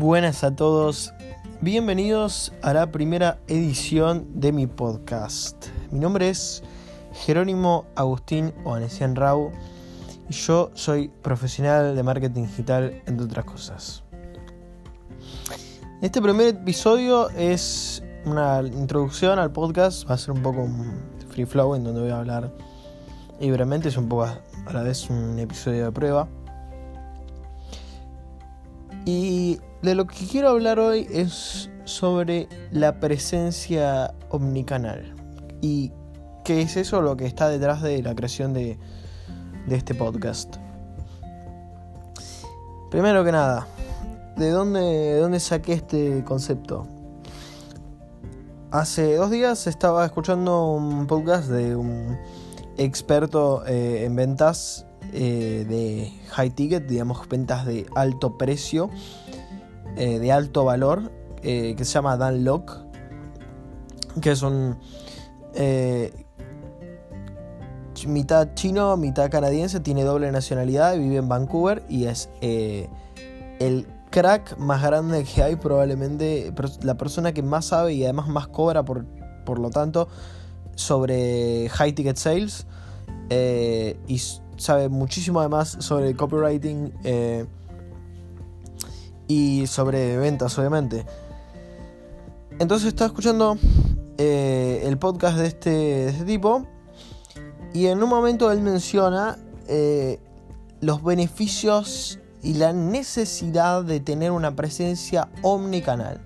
Buenas a todos, bienvenidos a la primera edición de mi podcast. Mi nombre es Jerónimo Agustín Oanesian Rau y yo soy profesional de marketing digital, entre otras cosas. Este primer episodio es una introducción al podcast, va a ser un poco un free flow en donde voy a hablar libremente, es un poco a la vez un episodio de prueba. Y de lo que quiero hablar hoy es sobre la presencia omnicanal. ¿Y qué es eso lo que está detrás de la creación de, este podcast? Primero que nada, ¿de dónde, ¿de dónde saqué este concepto? Hace dos días estaba escuchando un podcast de un experto eh, en ventas eh, de high ticket, digamos ventas de alto precio, eh, de alto valor, que se llama Dan Locke, que es un mitad chino, mitad canadiense, tiene doble nacionalidad, vive en Vancouver y es el crack más grande que hay probablemente, la persona que más sabe y además más cobra por, por lo tanto sobre high ticket sales eh, y sabe muchísimo además sobre copywriting eh, y sobre ventas obviamente. Entonces estaba escuchando eh, el podcast este, de este, tipo y en un momento él menciona los beneficios y la necesidad de tener una presencia omnicanal.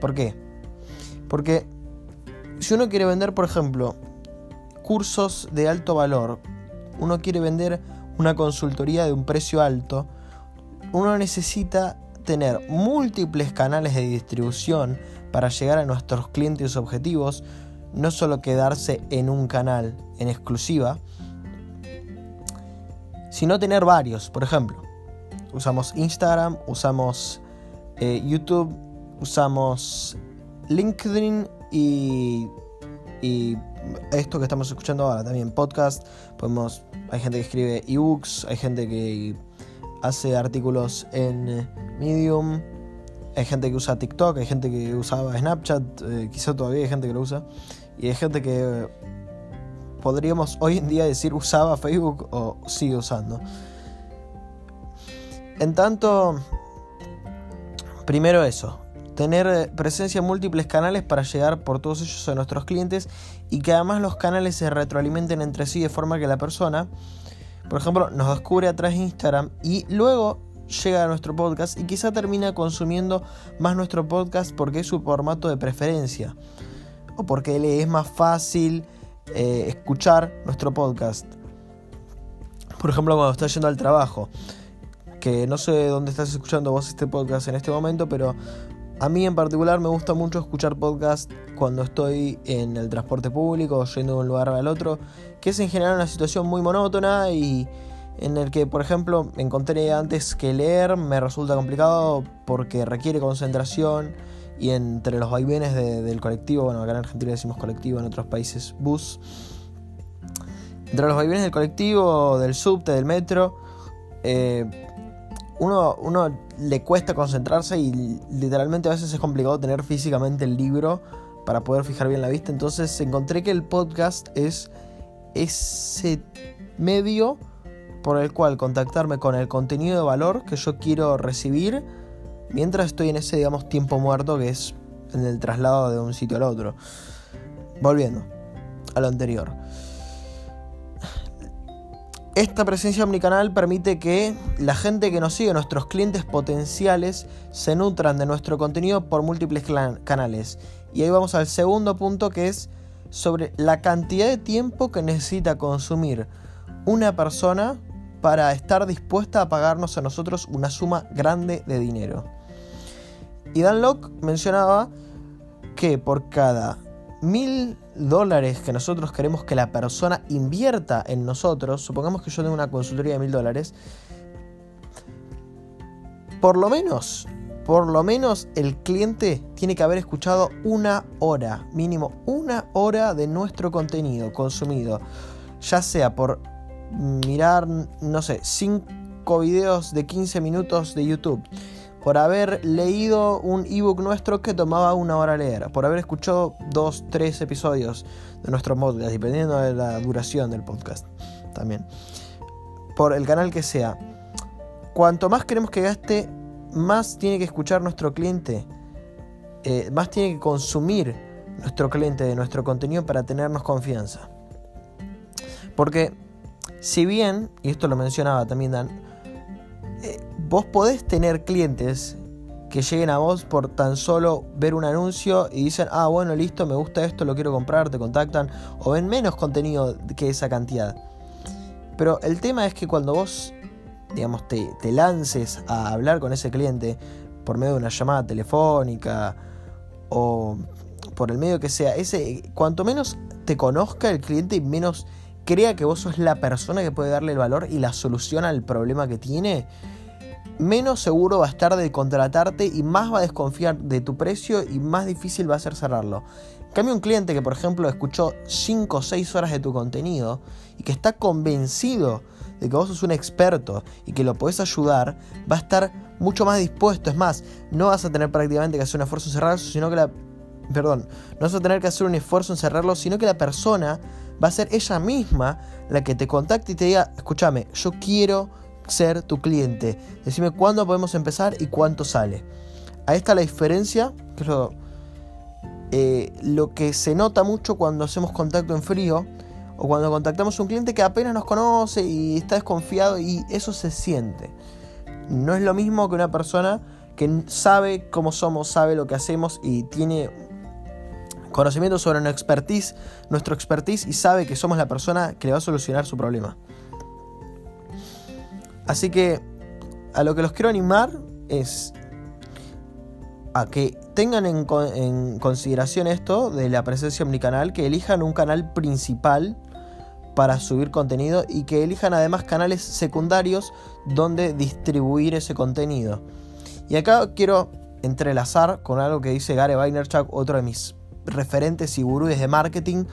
¿Por qué? Porque si uno quiere vender, por ejemplo, cursos de alto valor, uno quiere vender una consultoría de un precio alto, uno necesita tener múltiples canales de distribución para llegar a nuestros clientes objetivos, no solo quedarse en un canal en exclusiva, sino tener varios. Por ejemplo, usamos Instagram, usamos eh, YouTube, usamos LinkedIn y, y, esto que estamos escuchando ahora también, podcast. Podemos, hay gente que escribe ebooks, hay gente que hace artículos en Medium, hay gente que usa TikTok, hay gente que usaba Snapchat, eh, quizá todavía hay gente que lo usa, y hay gente que podríamos hoy en día decir usaba Facebook o sigue usando. En tanto, primero eso, tener eh, presencia en múltiples canales para llegar por todos ellos a nuestros clientes y que además los canales se retroalimenten entre sí de forma que la persona, por ejemplo, nos descubre a través de Instagram y luego llega a nuestro podcast y quizá termina consumiendo más nuestro podcast porque es su formato de preferencia o porque le es más fácil eh, escuchar nuestro podcast. Por ejemplo, cuando está yendo al trabajo que no sé dónde estás escuchando vos este podcast en este momento, pero a mí en particular me gusta mucho escuchar podcast cuando estoy en el transporte público, yendo de un lugar al otro, que es en general una situación muy monótona y en el que, por ejemplo, encontré antes que leer me resulta complicado porque requiere concentración y entre los vaivenes del colectivo, bueno, acá en Argentina decimos colectivo, en otros países bus, entre los vaivenes del colectivo, del subte, del metro, eh, uno, uno le cuesta concentrarse y literalmente a veces es complicado tener físicamente el libro para poder fijar bien la vista. Entonces encontré que el podcast es ese medio por el cual contactarme con el contenido de valor que yo quiero recibir mientras estoy en ese, digamos, tiempo muerto que es en el traslado de un sitio al otro. Volviendo a lo anterior. Esta presencia omnicanal permite que la gente que nos sigue, nuestros clientes potenciales, se nutran de nuestro contenido por múltiples canales. Y ahí vamos al segundo punto que es sobre la cantidad de tiempo que necesita consumir una persona para estar dispuesta a pagarnos a nosotros una suma grande de dinero. Y Dan Locke mencionaba que por cada mil dólares que nosotros queremos que la persona invierta en nosotros, supongamos que yo tengo una consultoría de mil dólares, por lo menos, por lo menos el cliente tiene que haber escuchado una hora, mínimo una hora de nuestro contenido consumido, ya sea por mirar, no sé, cinco videos de 15 minutos de YouTube, por haber leído un ebook nuestro que tomaba una hora leer, por haber escuchado dos, tres episodios de nuestro podcast, dependiendo de la duración del podcast también, por el canal que sea. Cuanto más queremos que gaste, más tiene que escuchar nuestro cliente, eh, más tiene que consumir nuestro cliente de nuestro contenido para tenernos confianza. Porque si bien, y esto lo mencionaba también Dan, eh, vos podés tener clientes que lleguen a vos por tan solo ver un anuncio y dicen, ah, bueno, listo, me gusta esto, lo quiero comprar, te contactan, o ven menos contenido que esa cantidad. Pero el tema es que cuando vos, digamos, te, te lances a hablar con ese cliente por medio de una llamada telefónica o por el medio que sea, ese, cuanto menos te conozca el cliente y menos crea que vos sos la persona que puede darle el valor y la solución al problema que tiene, menos seguro va a estar de contratarte y más va a desconfiar de tu precio y más difícil va a ser cerrarlo. En cambio, un cliente que, por ejemplo, escuchó 5 o 6 horas de tu contenido y que está convencido de que vos sos un experto y que lo podés ayudar, va a estar mucho más dispuesto. Es más, no vas a tener prácticamente que hacer un esfuerzo en cerrarlo, sino que la. Perdón, no vas a tener que hacer un esfuerzo en cerrarlo, sino que la persona va a ser ella misma la que te contacte y te diga, escúchame, yo quiero ser tu cliente. Decime cuándo podemos empezar y cuánto sale. Ahí está la diferencia, que es lo, eh, lo que se nota mucho cuando hacemos contacto en frío o cuando contactamos a un cliente que apenas nos conoce y está desconfiado y eso se siente. No es lo mismo que una persona que sabe cómo somos, sabe lo que hacemos y tiene conocimiento sobre nuestro expertise, nuestro expertise y sabe que somos la persona que le va a solucionar su problema. Así que a lo que los quiero animar es a que tengan en, consideración esto de la presencia omnicanal, que elijan un canal principal para subir contenido y que elijan además canales secundarios donde distribuir ese contenido. Y acá quiero entrelazar con algo que dice Gary Vaynerchuk, otro de mis referentes y gurúes de marketing,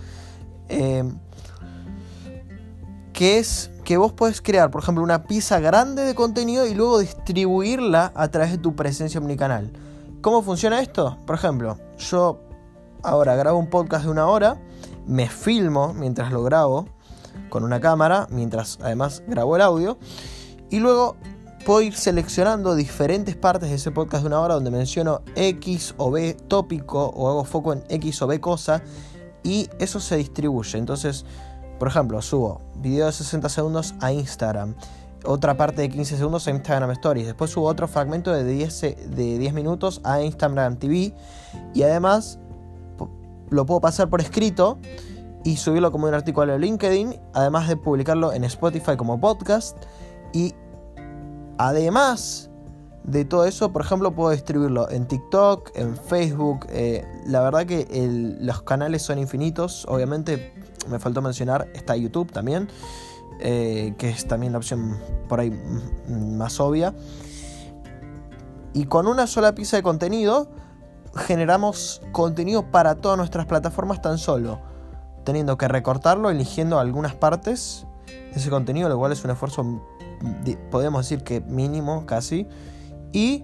eh, que es que vos podés crear, por ejemplo, una pieza grande de contenido y luego distribuirla a través de tu presencia omnicanal. ¿Cómo funciona esto? Por ejemplo, yo ahora grabo un podcast de una hora, me filmo mientras lo grabo con una cámara, mientras además grabo el audio, y luego puedo ir seleccionando diferentes partes de ese podcast de una hora donde menciono X o B tópico o hago foco en X o B cosa y eso se distribuye. Entonces, por ejemplo, subo video de 60 segundos a Instagram, otra parte de 15 segundos a Instagram Stories, después subo otro fragmento de 10, de 10 minutos a Instagram TV y además lo puedo pasar por escrito y subirlo como un artículo en LinkedIn, además de publicarlo en Spotify como podcast y Además de todo eso, por ejemplo, puedo distribuirlo en TikTok, en Facebook. Eh, la verdad que los canales son infinitos. Obviamente, me faltó mencionar, está YouTube también, eh, que es también la opción por ahí más obvia. Y con una sola pieza de contenido, generamos contenido para todas nuestras plataformas tan solo, teniendo que recortarlo, eligiendo algunas partes de ese contenido, lo cual es un esfuerzo podemos decir que mínimo casi. Y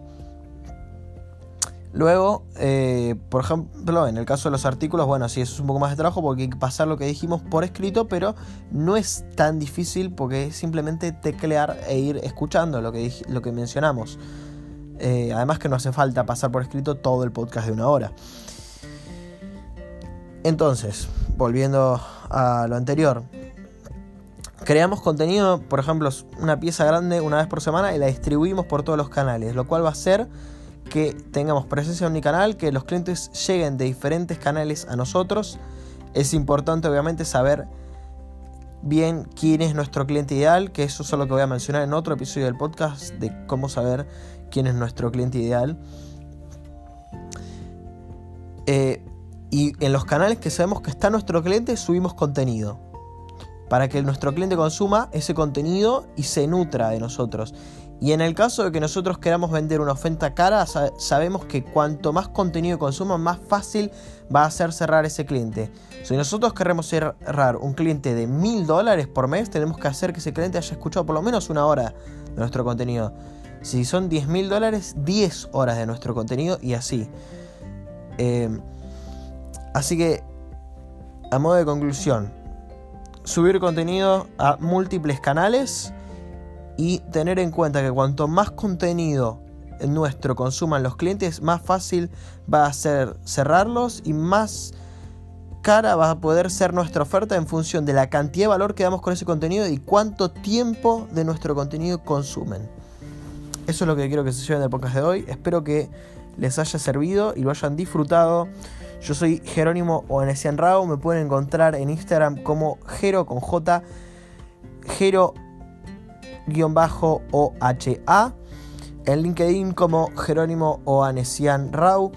luego, eh, por ejemplo, en el caso de los artículos, bueno, sí, eso es un poco más de trabajo porque hay que pasar lo que dijimos por escrito, pero no es tan difícil porque es simplemente teclear e ir escuchando lo que, lo que mencionamos. Eh, además que no hace falta pasar por escrito todo el podcast de una hora. Entonces, volviendo a lo anterior, creamos contenido, por ejemplo, una pieza grande una vez por semana y la distribuimos por todos los canales, lo cual va a hacer que tengamos presencia en mi canal, que los clientes lleguen de diferentes canales a nosotros. Es importante obviamente saber bien quién es nuestro cliente ideal, que eso es lo que voy a mencionar en otro episodio del podcast de cómo saber quién es nuestro cliente ideal. Eh, y en los canales que sabemos que está nuestro cliente subimos contenido para que nuestro cliente consuma ese contenido y se nutra de nosotros. Y en el caso de que nosotros queramos vender una oferta cara, sabemos que cuanto más contenido consuma, más fácil va a ser cerrar ese cliente. Si nosotros queremos cerrar un cliente de mil dólares por mes, tenemos que hacer que ese cliente haya escuchado por lo menos una hora de nuestro contenido. Si son 10 mil dólares, 10 horas de nuestro contenido y así. Eh, así que, a modo de conclusión, subir contenido a múltiples canales y tener en cuenta que cuanto más contenido nuestro consuman los clientes, más fácil va a ser cerrarlos y más cara va a poder ser nuestra oferta en función de la cantidad de valor que damos con ese contenido y cuánto tiempo de nuestro contenido consumen. Eso es lo que quiero que se lleven del podcast de hoy. Espero que les haya servido y lo hayan disfrutado. Yo soy Jerónimo Oanesian Rao. Me pueden encontrar en Instagram como Jero con J. Jero-OHA. En LinkedIn como Jerónimo Oanesian Rao.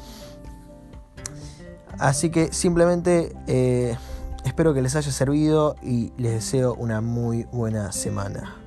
Así que simplemente eh, espero que les haya servido y les deseo una muy buena semana.